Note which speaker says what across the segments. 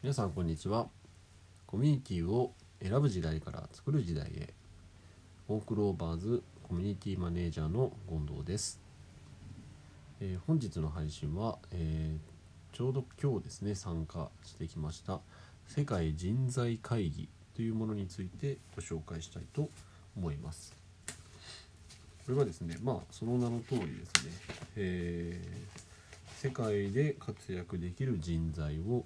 Speaker 1: 皆さんこんにちは。コミュニティを選ぶ時代から作る時代へ。オークローバーズコミュニティマネージャーの権藤です、えー本日の配信は、えーちょうど今日ですね参加してきました世界人材会議というものについてご紹介したいと思います。これはですねまあその名の通りですね、えー世界で活躍できる人材を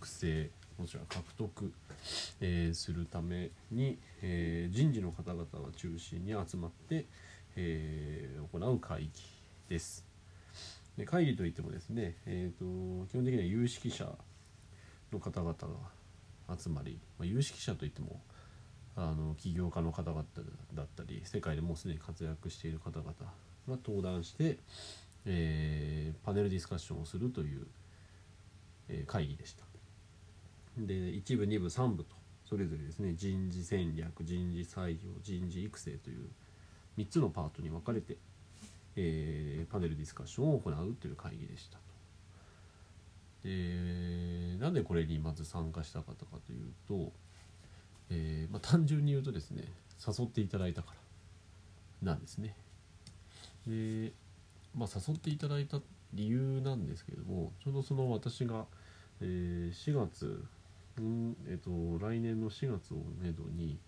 Speaker 1: 育成もちろん獲得、えーするために、えー人事の方々が中心に集まって、えー行う会議です。で会議といってもですね、えー、と基本的には有識者の方々が集まり、まあ、有識者といってもあの起業家の方々だったり世界でもうすでに活躍している方々が登壇して、えーパネルディスカッションをするという、えー会議でした。で1部2部3部とそれぞれですね人事戦略人事採用人事育成という3つのパートに分かれて、えーパネルディスカッションを行うという会議でしたと。でなんでこれにまず参加したかったかというと、えーまあ、単純に言うとですね誘っていただいたからなんですね。で、まあ、誘っていただいた理由なんですけれどもちょうどその私が、えー4月えっと来年の4月をめどに、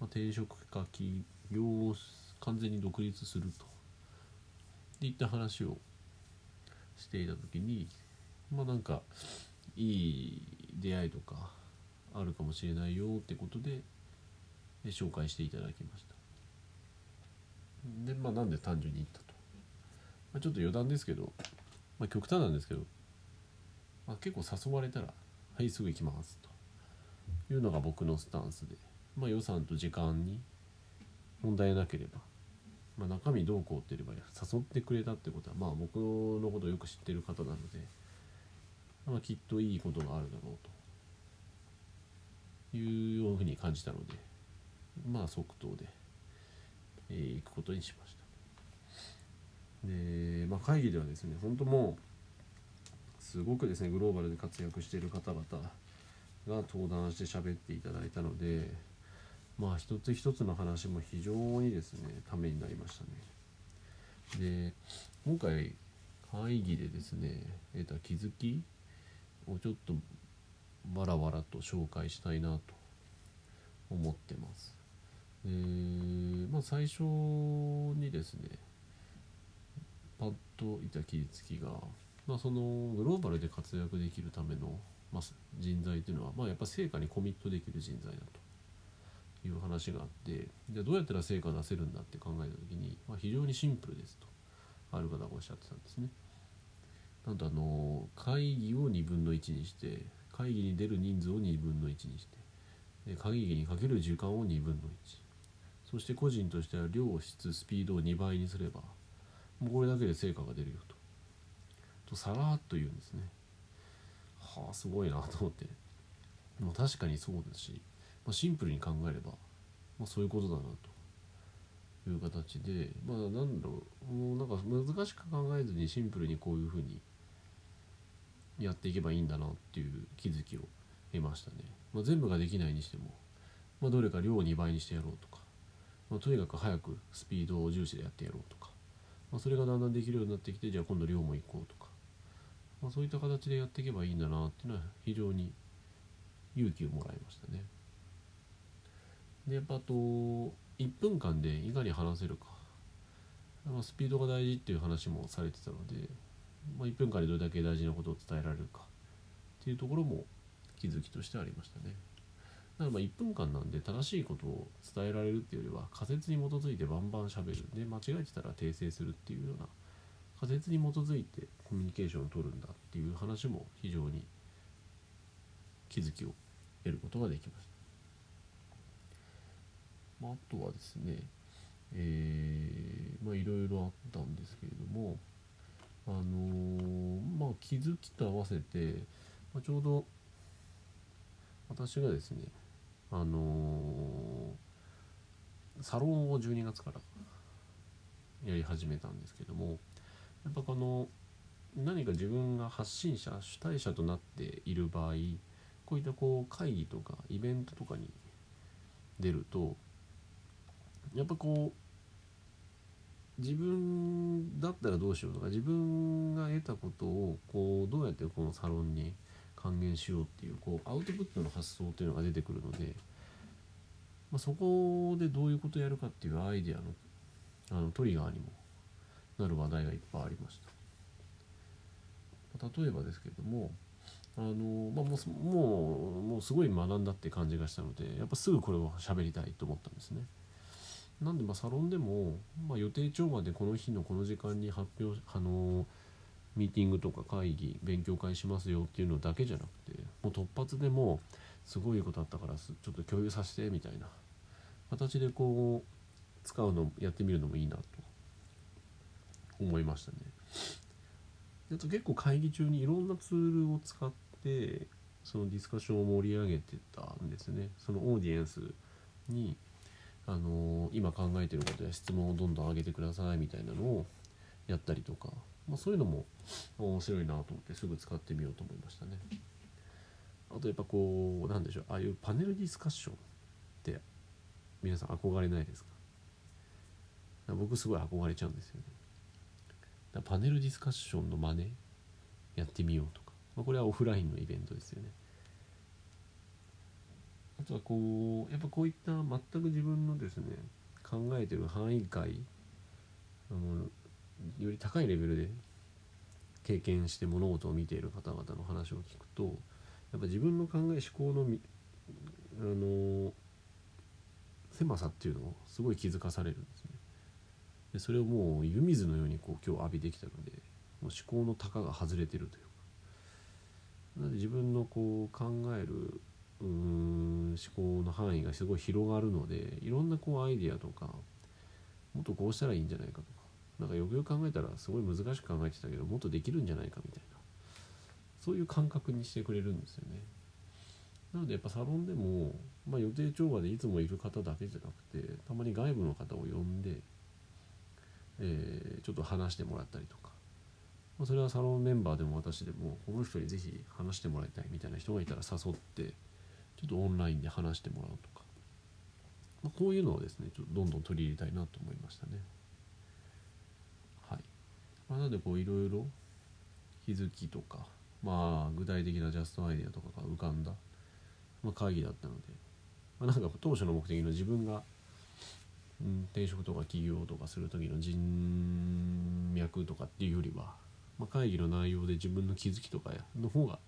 Speaker 1: まあ、転職か起業を完全に独立すると。いった話をしていた時にまあなんかいい出会いとかあるかもしれないよってことでで紹介していただきました。でまあなんで単純に言ったと、まあ、ちょっと余談ですけど、まあ、極端なんですけど、まあ、結構誘われたら「はいすぐ行きます」というのが僕のスタンスで、まあ、予算と時間に問題なければ、まあ、中身どうこうって言えば誘ってくれたってことはまあ僕のことをよく知ってる方なので、まあ、きっといいことがあるだろうというふうに感じたのでまあ即答で、えー行くことにしました。で、まあ、会議ではですね本当もうすごくですねグローバルで活躍している方々が登壇して喋っていただいたのでまあ一つ一つの話も非常にですねためになりましたね。で今回会議でですね得た気づきをちょっとバラバラと紹介したいなと思ってます。でまあ最初にですねパッといた気づきが、まあ、そのグローバルで活躍できるための、まあ、人材というのは、まあ、やっぱ成果にコミットできる人材だという話があってじゃあどうやったら成果出せるんだって考えた時に、まあ、非常にシンプルですとある方がおっしゃってたんですね。なんとあの会議を2分の1にして会議に出る人数を2分の1にして会議にかける時間を2分の1そして個人としては量質スピードを2倍にすればもうこれだけで成果が出るよととさらっと言うんですね。はあすごいなと思って。もう確かにそうだし、まあ、シンプルに考えれば、まあ、そういうことだなという形でまあなんだろうもうなんか難しく考えずにシンプルにこういうふうにやっていけばいいんだなっていう気づきを得ましたね、まあ、全部ができないにしても、まあ、どれか量を2倍にしてやろうとか、まあ、とにかく早くスピードを重視でやってやろうとか、まあ、それがだんだんできるようになってきてじゃあ今度量も行こうとか、まあ、そういった形でやっていけばいいんだなっていうのは非常に勇気をもらいましたね。でやっぱあと1分間でいかに話せるか、まあ、スピードが大事っていう話もされてたので、まあ、1分間でどれだけ大事なことを伝えられるか。っていうところも気づきとしてありましたね。だからまあ1分間なんで正しいことを伝えられるっていうよりは仮説に基づいてバンバンしゃべる。で間違えてたら訂正するっていうような仮説に基づいてコミュニケーションを取るんだっていう話も非常に気づきを得ることができましたまあ、あとはですね、えーまあいろいろあったんですけれども、あのーまあ気づきと合わせて、まあ、ちょうど私がですね、あのーサロンを12月からやり始めたんですけどもやっぱこの何か自分が発信者主体者となっている場合こういったこう会議とかイベントとかに出るとやっぱこう自分だったらどうしようとか自分が得たことをこうどうやってこのサロンに還元しようっていうこうアウトプットの発想っていうのが出てくるので、まあ、そこでどういうことやるかっていうアイデアのあのトリガーにもなる話題がいっぱいありました。例えばですけどもあの、まあ、もうもうもうすごい学んだって感じがしたのでやっぱすぐこれを喋りたいと思ったんですね。なんでまサロンでも、まあ、予定調和でこの日のこの時間に発表あのミーティングとか会議勉強会しますよっていうのだけじゃなくてもう突発でもすごいことあったからちょっと共有させてみたいな形でこう使うのやってみるのもいいなと思いましたね。あと結構会議中にいろんなツールを使ってそのディスカッションを盛り上げてたんですね。そのオーディエンスにあの今考えてることや質問をどんどん上げてくださいみたいなのをやったりとか、まあ、そういうのも面白いなと思ってすぐ使ってみようと思いましたね。あとやっぱこうなんでしょうああいうパネルディスカッションって皆さん憧れないですか？僕すごい憧れちゃうんですよね。パネルディスカッションの真似やってみようとか、まあ、これはオフラインのイベントですよね。あとはこうやっぱこういった全く自分のですね考えてる範囲外あのより高いレベルで経験して物事を見ている方々の話を聞くとやっぱ自分の考え思考のあの狭さっていうのをすごい気づかされるんですね。でそれをもう湯水のようにこう今日浴びてきたのでもう思考の高が外れてるというかなので自分のこう考えるうん思考の範囲がすごい広がるのでいろんなこうアイディアとかもっとこうしたらいいんじゃないかとかなんかよくよく考えたらすごい難しく考えてたけどもっとできるんじゃないかみたいなそういう感覚にしてくれるんですよね。なのでやっぱサロンでも、まあ、予定調和でいつもいる方だけじゃなくてたまに外部の方を呼んで、えー、ちょっと話してもらったりとか、まあ、それはサロンメンバーでも私でもこの人に是非話してもらいたいみたいな人がいたら誘ってちょっとオンラインで話してもらうとか、まあ、こういうのをですねちょっとどんどん取り入れたいなと思いましたね。はい。まあ、なのでこういろいろ気づきとか、まあ、具体的なジャストアイデアとかが浮かんだ、まあ、会議だったので、まあ、なんか当初の目的の自分が、転職とか起業とかする時の人脈とかっていうよりは、まあ、会議の内容で自分の気づきとかの方が、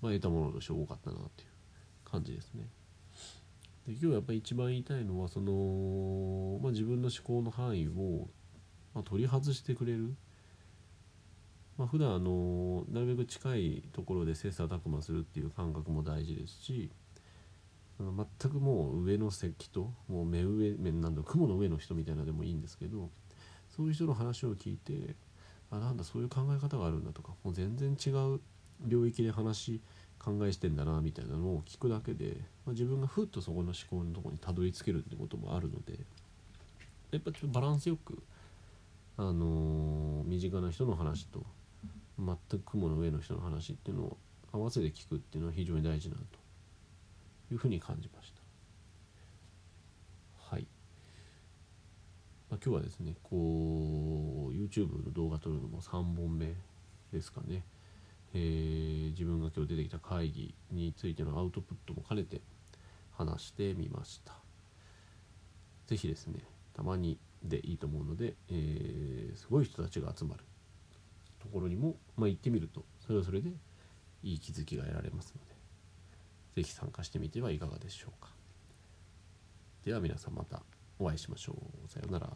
Speaker 1: まあ、得たものとして多かったなっていう感じですね。で今日やっぱり一番言いたいのはその、まあ、自分の思考の範囲を、ま、取り外してくれる、まあ、普段あのなるべく近いところで切磋琢磨するっていう感覚も大事ですし全くもう上の席ともう目上目なんだ雲の上の人みたいなでもいいんですけどそういう人の話を聞いてあなんだそういう考え方があるんだとかもう全然違う領域で話考えしてんだなみたいなのを聞くだけで、まあ、自分がふっとそこの思考のとこにたどり着けるってこともあるのでやっぱちょっとバランスよく、あのー、身近な人の話と全く雲の上の人の話っていうのを合わせて聞くっていうのは非常に大事なというふうに感じました。はい。まあ、今日はですねこう YouTube の動画撮るのも3本目ですかね。えー、自分が今日出てきた会議についてのアウトプットも兼ねて話してみました。是非ですねたまにでいいと思うので、えー、すごい人たちが集まるところにも、まあ、行ってみるとそれはそれでいい気づきが得られますので是非参加してみてはいかがでしょうか。では皆さんまたお会いしましょう。さようなら。